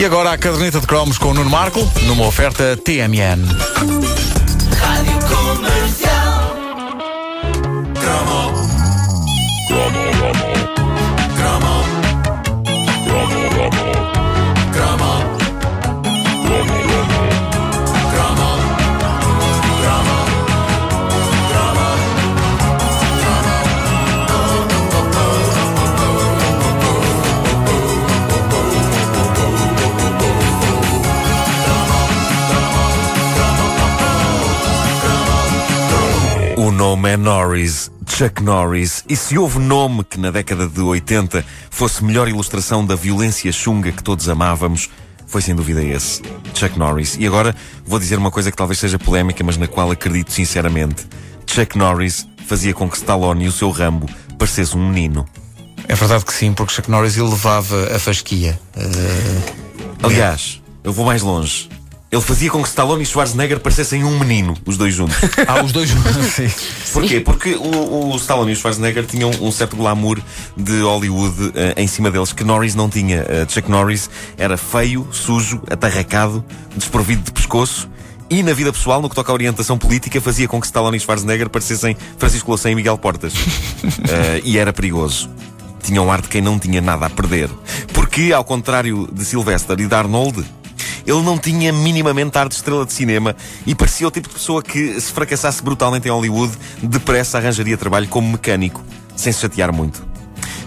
E agora a caderneta de cromos com o Nuno Marco, numa oferta TMN. O nome é Norris, Chuck Norris. E se houve nome que na década de 80 fosse melhor ilustração da violência chunga que todos amávamos, foi sem dúvida esse, Chuck Norris. E agora vou dizer uma coisa que talvez seja polémica, mas na qual acredito sinceramente. Chuck Norris fazia com que Stallone e o seu Rambo parecesse um menino. É verdade que sim, porque Chuck Norris elevava a fasquia. Eh, Aliás, eu vou mais longe. Ele fazia com que Stallone e Schwarzenegger parecessem um menino, os dois juntos. há os dois. sim. Porquê? Porque o, o Stallone e o Schwarzenegger tinham um certo glamour de Hollywood eh, em cima deles que Norris não tinha. Eh, Chuck Norris era feio, sujo, atarracado, desprovido de pescoço. E na vida pessoal, no que toca à orientação política, fazia com que Stallone e Schwarzenegger parecessem Francisco Louçã e Miguel Portas. Eh, e era perigoso. Tinha um ar de quem não tinha nada a perder. Porque, ao contrário de Sylvester e de Arnold, ele não tinha minimamente ar de estrela de cinema e parecia o tipo de pessoa que, se fracassasse brutalmente em Hollywood, depressa arranjaria trabalho como mecânico, sem se chatear muito.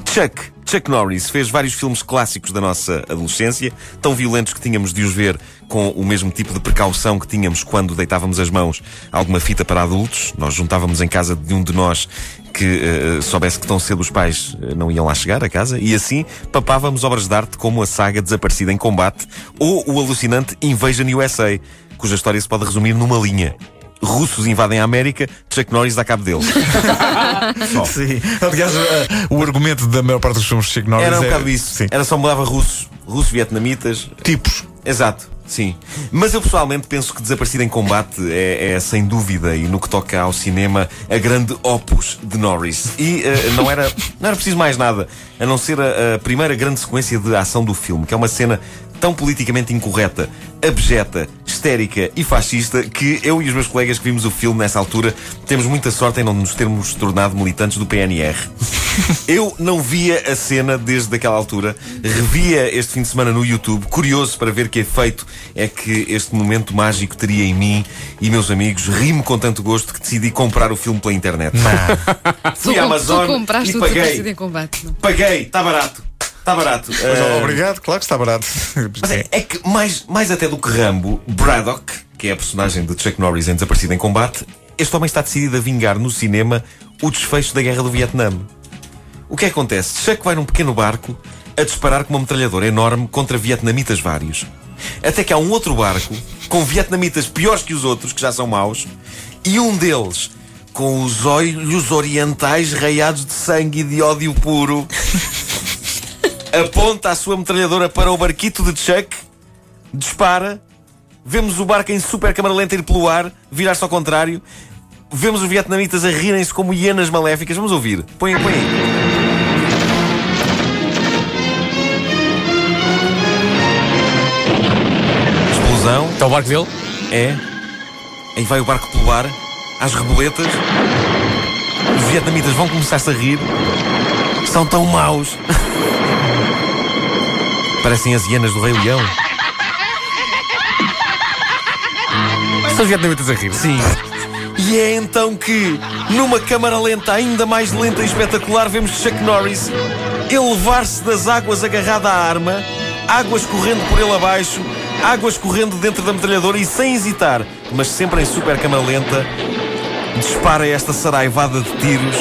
Chuck, Chuck Norris fez vários filmes clássicos da nossa adolescência, tão violentos que tínhamos de os ver com o mesmo tipo de precaução que tínhamos quando deitávamos as mãos a alguma fita para adultos. Nós juntávamos em casa de um de nós que eh, soubesse que tão cedo os pais eh, não iam lá chegar a casa e assim papávamos obras de arte como a saga Desaparecida em Combate ou o alucinante Invasion USA, cuja história se pode resumir numa linha. Russos invadem a América, Chuck Norris dá cabo deles. Sim. Aliás, eh, o argumento da maior parte dos filmes de Chuck Norris Era um é- bocado isso. Sim. Era só mudava russos, russos vietnamitas. Tipos. Exato, sim. Mas eu pessoalmente penso que Desaparecido em Combate é, é, sem dúvida, e no que toca ao cinema, a grande opus de Norris. E eh, não, era, não era preciso mais nada, a não ser a, a primeira grande sequência de ação do filme, que é uma cena tão politicamente incorreta, abjeta, histérica e fascista que eu e os meus colegas que vimos o filme nessa altura temos muita sorte em não nos termos tornado militantes do PNR. Eu não via a cena desde aquela altura, revia este fim de semana no YouTube, curioso para ver que efeito é que este momento mágico teria em mim e meus amigos. Ri-me com tanto gosto que decidi comprar o filme pela internet. Fui à Amazon tu compraste e paguei. Paguei, está barato. Está barato. Mas, Ah, obrigado, claro que está barato. mas é, é que mais, mais até do que Rambo, Braddock, que é a personagem de Chuck Norris em Desaparecido em Combate, este homem está decidido a vingar no cinema o desfecho da Guerra do Vietnã. O que é que acontece? Chuck vai num pequeno barco a disparar com uma metralhadora enorme contra vietnamitas vários. Até que há um outro barco com vietnamitas piores que os outros, que já são maus, e um deles com os olhos orientais raiados de sangue e de ódio puro aponta a sua metralhadora para o barquito de Chuck, dispara, vemos o barco em super câmara lenta ir pelo ar, virar-se ao contrário, vemos os vietnamitas a rirem-se como hienas maléficas. Vamos ouvir. Põe, põe aí. Explosão. Está o barco dele? É. Aí vai o barco pelo ar, às reboletas. Os vietnamitas vão começar-se a rir. São tão maus. Parecem as hienas do Rei Leão. São os vietnamitas a rir. Sim. E é então que, numa câmara lenta ainda mais lenta e espetacular, vemos Chuck Norris elevar-se das águas agarrado à arma, águas correndo por ele abaixo, águas correndo dentro da metralhadora e sem hesitar, mas sempre em super câmara lenta, dispara esta saraivada de tiros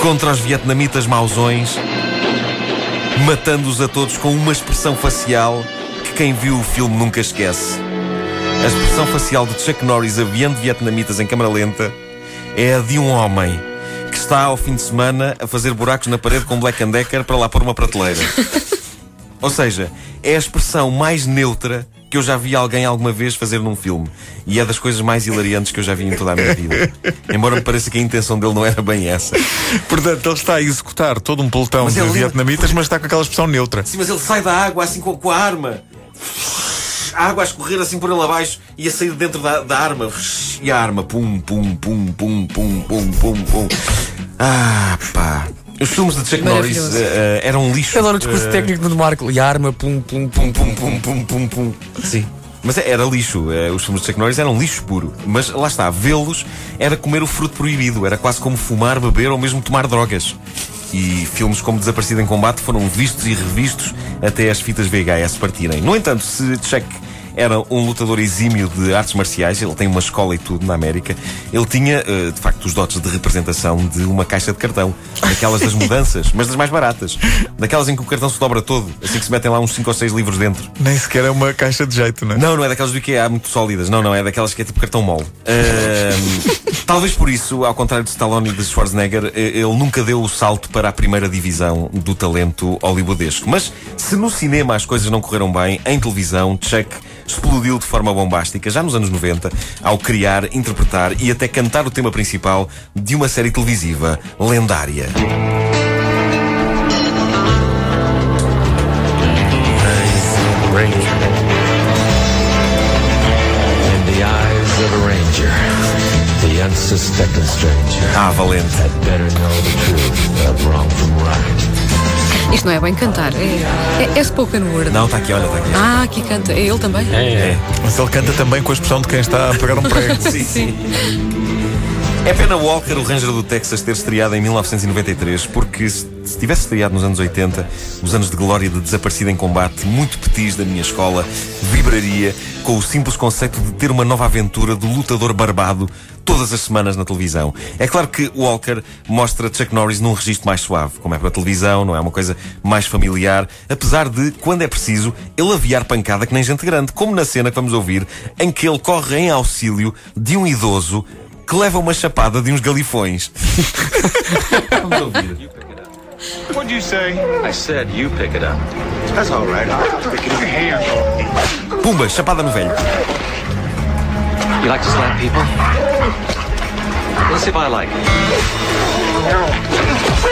contra os vietnamitas mausões, matando-os a todos com uma expressão facial que quem viu o filme nunca esquece. A expressão facial de Chuck Norris aviando vietnamitas em câmara lenta é a de um homem que está ao fim de semana a fazer buracos na parede com Black Decker para lá pôr uma prateleira. Ou seja, é a expressão mais neutra que eu já vi alguém alguma vez fazer num filme. E é das coisas mais hilariantes que eu já vi em toda a minha vida. Embora me pareça que a intenção dele não era bem essa. Portanto, ele está a executar todo um pelotão Mas de vietnamitas, mas está com aquela expressão neutra. Sim, mas ele sai da água assim com, com a arma. A água a escorrer assim por ele abaixo e a sair de dentro da, da arma. E a arma, pum, pum, pum, pum, pum, pum, pum, pum. Ah, pá. Os filmes de Chuck Norris eh, eram um lixo. Eu adoro o discurso Eh, técnico do Marco. E a arma, pum, pum, pum, pum, pum, pum, pum, pum. Sim. Mas é- era lixo. Os filmes de Chuck Norris eram lixo puro. Mas lá está, vê-los era comer o fruto proibido. Era quase como fumar, beber ou mesmo tomar drogas. E filmes como Desaparecido em Combate foram vistos e revistos até as fitas VHS partirem. No entanto, se Chuck era um lutador exímio de artes marciais, ele tem uma escola e tudo na América, ele tinha, eh, de facto, os dotes de representação de uma caixa de cartão. Daquelas das mudanças, mas das mais baratas. Daquelas em que o cartão se dobra todo, assim que se metem lá uns 5 ou 6 livros dentro. Nem sequer é uma caixa de jeito, não é? Não, não é daquelas do IKEA muito sólidas. Não, não, é daquelas que é tipo cartão mole. Ahm, talvez por isso, ao contrário de Stallone e de Schwarzenegger, eh, ele nunca deu o salto para a primeira divisão do talento hollywoodesco. Mas se no cinema as coisas não correram bem, em televisão, Chuck explodiu de forma bombástica, já nos anos 90, ao criar, interpretar e até cantar o tema principal de uma série televisiva lendária. Ranger. In the eyes of a ranger, the unsuspecting stranger Ah, valente. had better know the truth of wrong from right. Isto não é bem cantar, é, é, é spoken word. Não, está aqui, olha, está aqui. Ah, aqui canta. É ele também? É. Mas ele canta também com a expressão de quem está a pegar um prego. Sim, sim. É pena Walker, o Ranger do Texas, ter estreado em 1993, porque se se tivesse estreado nos anos 80, os anos de glória de desaparecido em combate, muito petis da minha escola, vibraria com o simples conceito de ter uma nova aventura do lutador barbado todas as semanas na televisão. É claro que Walker mostra Chuck Norris num registro mais suave, como é para a televisão, não é uma coisa mais familiar, apesar de, quando é preciso, ele aviar pancada que nem gente grande, como na cena que vamos ouvir, em que ele corre em auxílio de um idoso que leva uma chapada de uns galifões. vamos ouvir. What'd you say? I said you pick it up. That's all right. I'll stick it hand. Pumba, chapada no velho. You like to slap people? Let's see if I like it.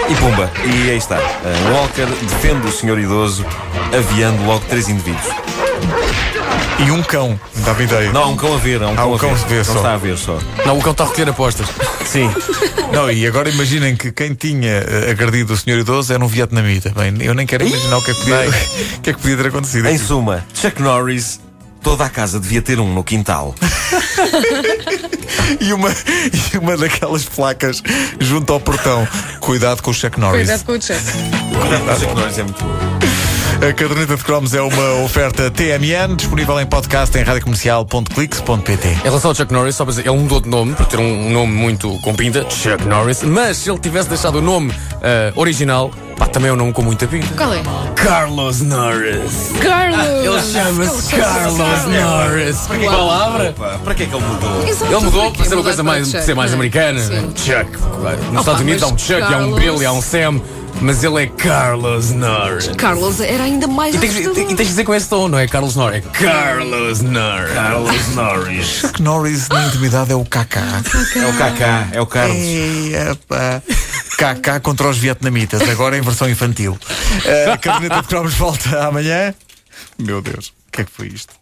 E pumba, e aí está. Walker defende o senhor idoso, aviando logo três indivíduos. E um cão, dá-me ideia. Não, há um cão a ver, há um Há cão um a cão ver. a ver não só. está a ver só. Não, o cão está a recolher apostas. Sim. Não, e agora imaginem que quem tinha eh, agredido o senhor idoso era um vietnamita. Bem, eu nem quero imaginar o que é que podia, o que é que podia ter acontecido. Em aqui. suma, Chuck Norris, toda a casa devia ter um no quintal. E uma, e uma daquelas placas junto ao portão. Cuidado com o Chuck Norris. Cuidado com o chefe. Chuck Norris é muito bom. A caderneta de cromos é uma oferta TMN, disponível em podcast em radiocomercial.clix.pt. Em relação ao Chuck Norris, só para dizer, ele mudou de nome, por ter um nome muito com pinta, Chuck Norris, mas se ele tivesse deixado o nome ah, original, pá, também é um nome com muita pinta. Qual é? Carlos Norris. Carlos! Ele chama-se Carlos Norris. Que palavra? Para que é que ele mudou? Exato, Ele mudou para ser uma coisa para mais, Chuck, ser mais americana. Sim. Chuck. Nos Opa, Estados Unidos há um Chuck, há um Carlos- Billy, há um Sam, mas ele é Carlos Norris. Carlos era ainda mais E tens, e tens de dizer com esse tom, não é Carlos Norris, é Carlos Norris. Carlos Norris. Chuck Norris na intimidade é o Kaká. É o Kaká, é o Carlos. Ei, epá. Kaká contra os vietnamitas, agora em versão infantil. A caderneta de cromos volta amanhã. Meu Deus, o que é que foi isto?